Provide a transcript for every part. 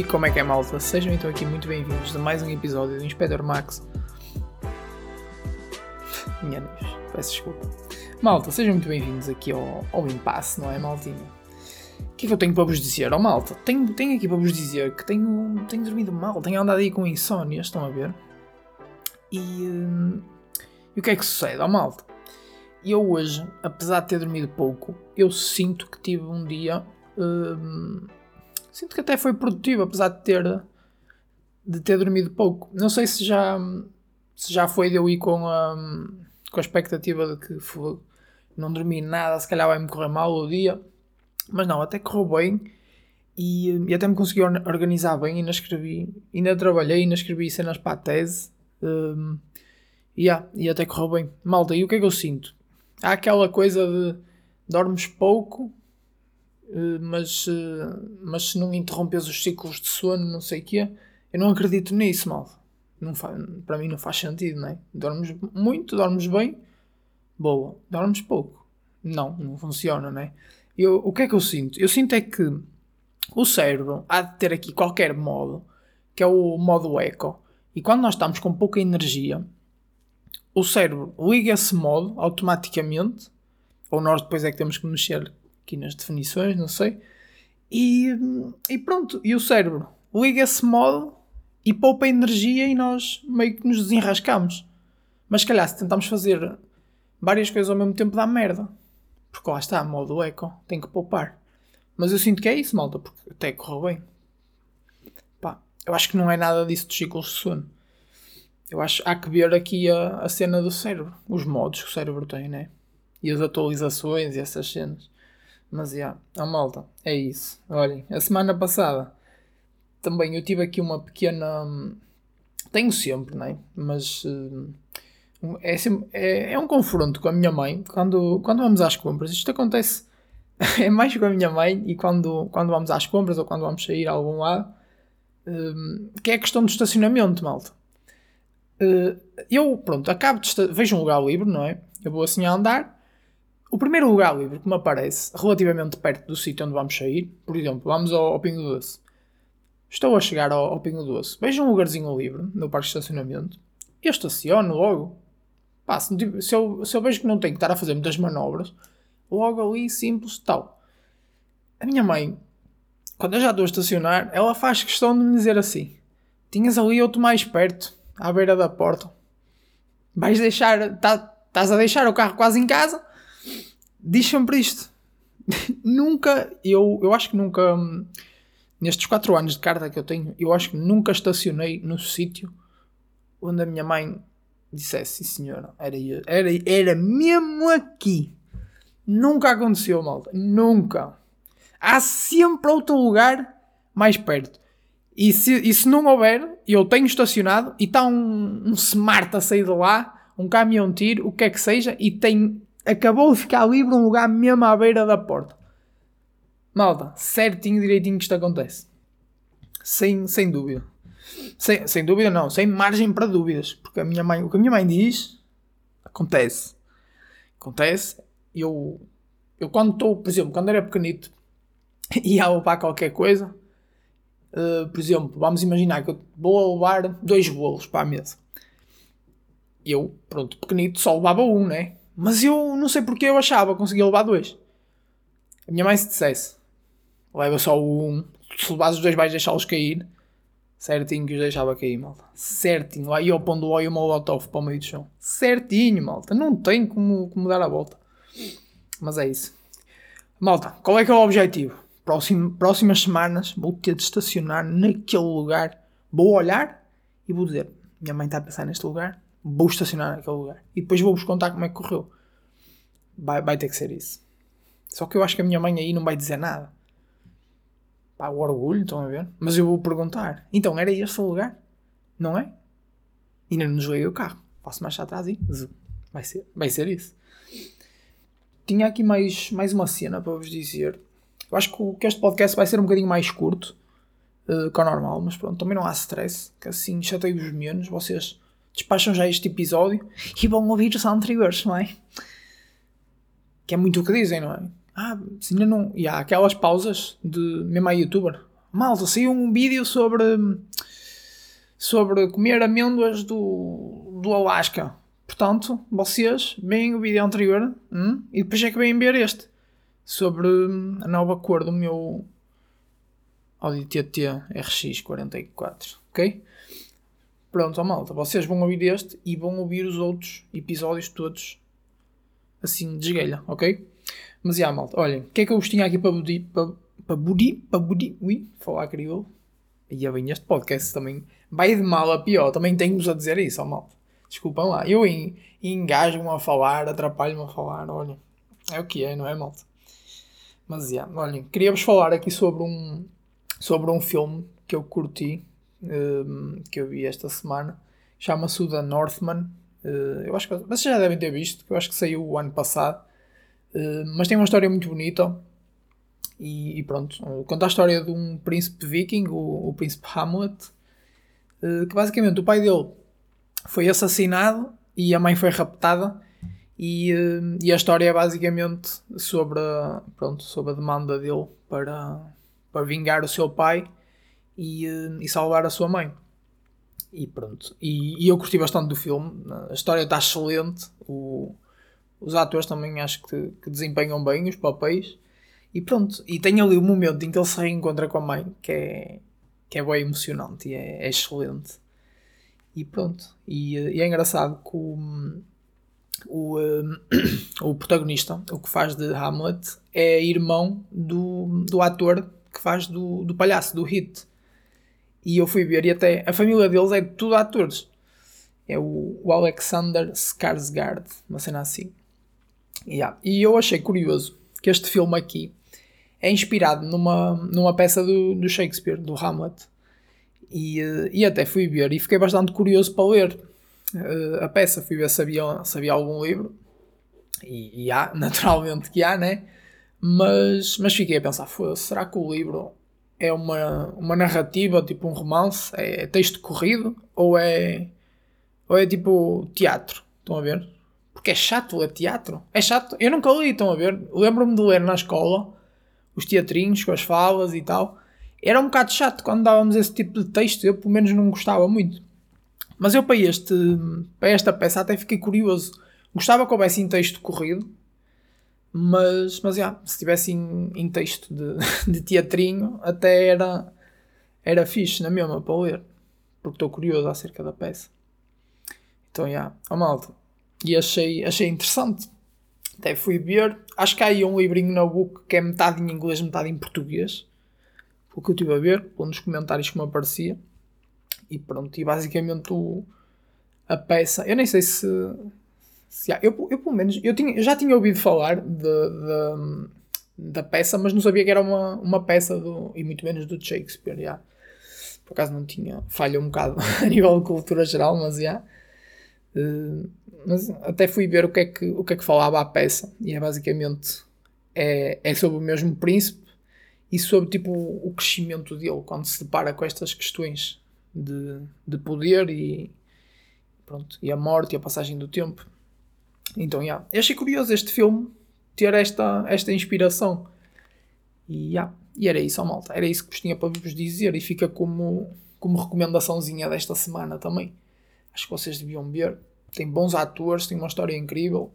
E como é que é, malta? Sejam então aqui muito bem-vindos a mais um episódio do Inspector Max. Minha Deus, peço desculpa. Malta, sejam muito bem-vindos aqui ao, ao impasse, não é, maltinha? O que é que eu tenho para vos dizer? Oh, malta, tenho, tenho aqui para vos dizer que tenho, tenho dormido mal, tenho andado aí com insónia, estão a ver? E, hum, e o que é que sucede? Oh, malta, eu hoje, apesar de ter dormido pouco, eu sinto que tive um dia. Hum, sinto que até foi produtivo, apesar de ter, de ter dormido pouco. Não sei se já, se já foi de eu ir com a, com a expectativa de que foi, não dormi nada, se calhar vai-me correr mal o dia. Mas não, até correu bem e, e até me consegui organizar bem. Ainda escrevi, ainda trabalhei, ainda escrevi cenas para a tese. Um, yeah, e até correu bem. Malta, e o que é que eu sinto? Há aquela coisa de dormes pouco, mas, eh, mas se não interrompes os ciclos de sono, não sei o quê, eu não acredito nisso, mal. Não para mim não faz sentido, não é? Dormes muito, dormes bem, boa. Dormes pouco. Não, não funciona, não é? Eu, o que é que eu sinto? Eu sinto é que o cérebro há de ter aqui qualquer modo, que é o modo eco, e quando nós estamos com pouca energia, o cérebro liga esse modo automaticamente, ou nós depois é que temos que mexer aqui nas definições, não sei, e, e pronto, e o cérebro liga esse modo e poupa energia e nós meio que nos desenrascamos. Mas se calhar se tentamos fazer várias coisas ao mesmo tempo dá merda. Porque lá está, modo eco, tem que poupar. Mas eu sinto que é isso, malta, porque até correu bem. Pá, eu acho que não é nada disso dos ciclos de sono. Eu acho há que ver aqui a, a cena do cérebro, os modos que o cérebro tem, né? E as atualizações e essas cenas. Mas já, yeah, a malta, é isso. Olhem, a semana passada também eu tive aqui uma pequena. Tenho sempre, né? Mas uh, é, sempre, é, é um confronto com a minha mãe quando, quando vamos às compras. Isto acontece é mais com a minha mãe e quando, quando vamos às compras ou quando vamos sair a algum lado, uh, que é a questão do estacionamento, malta. Uh, eu, pronto, acabo de vejo um lugar livre, não é? Eu vou assim a andar. O primeiro lugar livre que me aparece, relativamente perto do sítio onde vamos sair, por exemplo, vamos ao, ao Pingo Doce. Estou a chegar ao, ao Pingo Doce, vejo um lugarzinho livre no parque de estacionamento. Eu estaciono logo. Pá, se, se, eu, se eu vejo que não tenho que estar a fazer muitas manobras, logo ali, simples, tal. A minha mãe, quando eu já estou a estacionar, ela faz questão de me dizer assim: Tinhas ali outro mais perto à beira da porta. Vais deixar. Tá, estás a deixar o carro quase em casa. Diz sempre isto. nunca. Eu, eu acho que nunca. Nestes 4 anos de carta que eu tenho, eu acho que nunca estacionei no sítio onde a minha mãe dissesse, sim senhora, era, era, era mesmo aqui. Nunca aconteceu, malta. Nunca. Há sempre outro lugar mais perto. E se, e se não houver, eu tenho estacionado e está um, um smart a sair de lá, um caminhão tiro, o que é que seja, e tem. Acabou de ficar livre um lugar mesmo à beira da porta. Malta, certinho, direitinho que isto acontece. Sem, sem dúvida. Sem, sem dúvida não, sem margem para dúvidas. Porque a minha mãe, o que a minha mãe diz, acontece. Acontece. Eu, eu quando estou, por exemplo, quando era pequenito, ia levar qualquer coisa, Uh, por exemplo, vamos imaginar que eu vou levar dois bolos para a mesa. Eu, pronto, pequenito, só levava um, né? Mas eu não sei porque eu achava conseguia levar dois. A minha mãe se dissesse, leva só um, se levas os dois vais deixá-los cair. Certinho que os deixava cair, malta. Certinho. Aí eu pondo o óleo molotov para o meio do chão. Certinho, malta. Não tem como, como dar a volta. Mas é isso. Malta, qual é que é o objetivo? próximo, próximas semanas vou ter de estacionar naquele lugar. Vou olhar e vou dizer: Minha mãe está a pensar neste lugar, vou estacionar naquele lugar. E depois vou-vos contar como é que correu. Vai, vai ter que ser isso. Só que eu acho que a minha mãe aí não vai dizer nada. Pá, o orgulho, estão a ver? Mas eu vou perguntar: Então era este o lugar? Não é? E ainda não desliguei o carro. Passo mais atrás e. Vai ser, vai ser isso. Tinha aqui mais, mais uma cena para vos dizer. Eu acho que, este podcast vai ser um bocadinho mais curto uh, que o normal, mas pronto, também não há stress, que assim chatei-vos menos. Vocês despacham já este episódio e vão ouvir os anteriores, não é? Que é muito o que dizem, não é? Ah, se ainda não. E há aquelas pausas de. Mesmo a youtuber. malta, saiu um vídeo sobre sobre comer amêndoas do, do Alasca. Portanto, vocês veem o vídeo anterior hum, e depois é que vêm ver este sobre hum, a nova cor do meu Audi TT RX44, ok? Pronto, malta, vocês vão ouvir este e vão ouvir os outros episódios todos assim de esguelha, ok? Mas já, malta, olhem, o que é que eu vos tinha aqui para budi, para, para budi, para budi, ui, falar crioulo. E é bem, este podcast também vai de mal a pior, também tenho-vos a dizer isso, ó malta. Desculpem lá, eu engajo-me a falar, atrapalho-me a falar, olha, é o que é, não é, malta? Mas, já, olhem, queria-vos falar aqui sobre um, sobre um filme que eu curti, um, que eu vi esta semana, chama-se o The Northman, uh, eu acho que vocês já devem ter visto, que eu acho que saiu o ano passado, uh, mas tem uma história muito bonita, e, e, pronto, conta a história de um príncipe viking, o, o príncipe Hamlet, uh, que basicamente o pai dele foi assassinado e a mãe foi raptada. E, e a história é basicamente sobre pronto, sobre a demanda dele para, para vingar o seu pai e, uh, e salvar a sua mãe. E pronto. E, e, eu curti bastante do filme. A história está excelente. O, os atores também acho que, que desempenham bem os papéis. E pronto, e tem ali o momento em que ele se reencontra com a mãe, que é, que é bem emocionante e é, é excelente. E pronto, e, e, é engraçado que o, o, o protagonista, o que faz de Hamlet, é irmão do, do ator que faz do, do palhaço, do Hit. E eu fui ver, e até a família deles é tudo atores. É o, o Alexander Skarsgård, uma cena assim. Yeah. E eu achei curioso que este filme aqui é inspirado numa, numa peça do, do Shakespeare, do Hamlet. E, eh, e até fui ver e fiquei bastante curioso para ler uh, a peça. Fui ver se havia, se havia algum livro. E, e há, naturalmente que há, né? Mas, mas fiquei a pensar: será que o livro é uma, uma narrativa, tipo um romance? É, é texto corrido? Ou é, ou é tipo teatro? Estão a ver? Porque é chato ler teatro. É chato. Eu nunca li, estão a ver? Lembro-me de ler na escola os teatrinhos com as falas e tal. Era um bocado chato quando dávamos esse tipo de texto, eu pelo menos não gostava muito. Mas eu para, este, para esta peça até fiquei curioso. Gostava que houvesse em texto corrido, mas, mas yeah, se tivesse em, em texto de, de teatrinho, até era, era fixe na mesma para ler, porque estou curioso acerca da peça. Então, já, yeah, a malta. E achei, achei interessante. Até fui ver. Acho que há aí um livrinho na book que é metade em inglês, metade em português. O que eu estive a ver, um dos comentários que me aparecia. E pronto, e basicamente o, a peça. Eu nem sei se. Se há, eu, eu pelo menos. Eu, tinha, já tinha ouvido falar de, de, da peça, mas não sabia que era uma, uma peça do, e muito menos do Shakespeare. Yeah. Por acaso não tinha. Falha um bocado a nível de cultura geral, mas já. Uh, mas até fui ver o que, é que, o que é que falava a peça e é basicamente é, é sobre o mesmo príncipe e sobre tipo o crescimento dele quando se depara com estas questões de, de poder e pronto, e a morte e a passagem do tempo. Então, yeah, eu achei curioso este filme ter esta, esta inspiração. E, yeah, e era isso, malta. Era isso que vos tinha para vos dizer e fica como, como recomendaçãozinha desta semana também. Acho que vocês deviam ver. Tem bons atores, tem uma história incrível.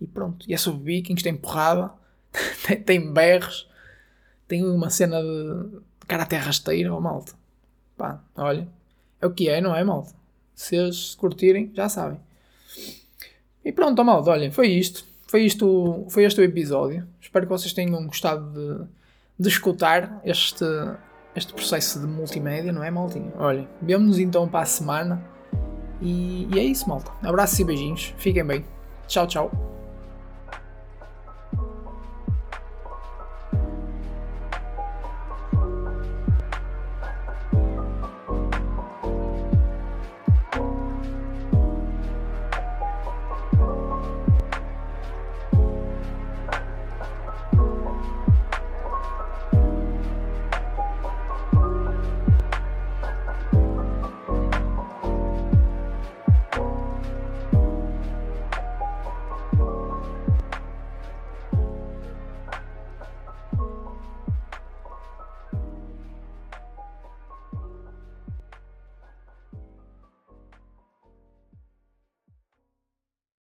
E pronto. E é sobre vikings, tem porrada, tem, berros, tem uma cena de caráter rasteiro, oh, malta. Pá, olha. É o que é, não é, malta? Se eles curtirem, já sabem. E pronto, oh, malta, olhem, foi isto. Foi isto, foi este o episódio. Espero que vocês tenham gostado de, de escutar este, este processo de multimédia, não é, maltinha? Olhem, vemo-nos então para a semana. E, e é isso, malta. Abraços e beijinhos. Fiquem bem. Tchau, tchau.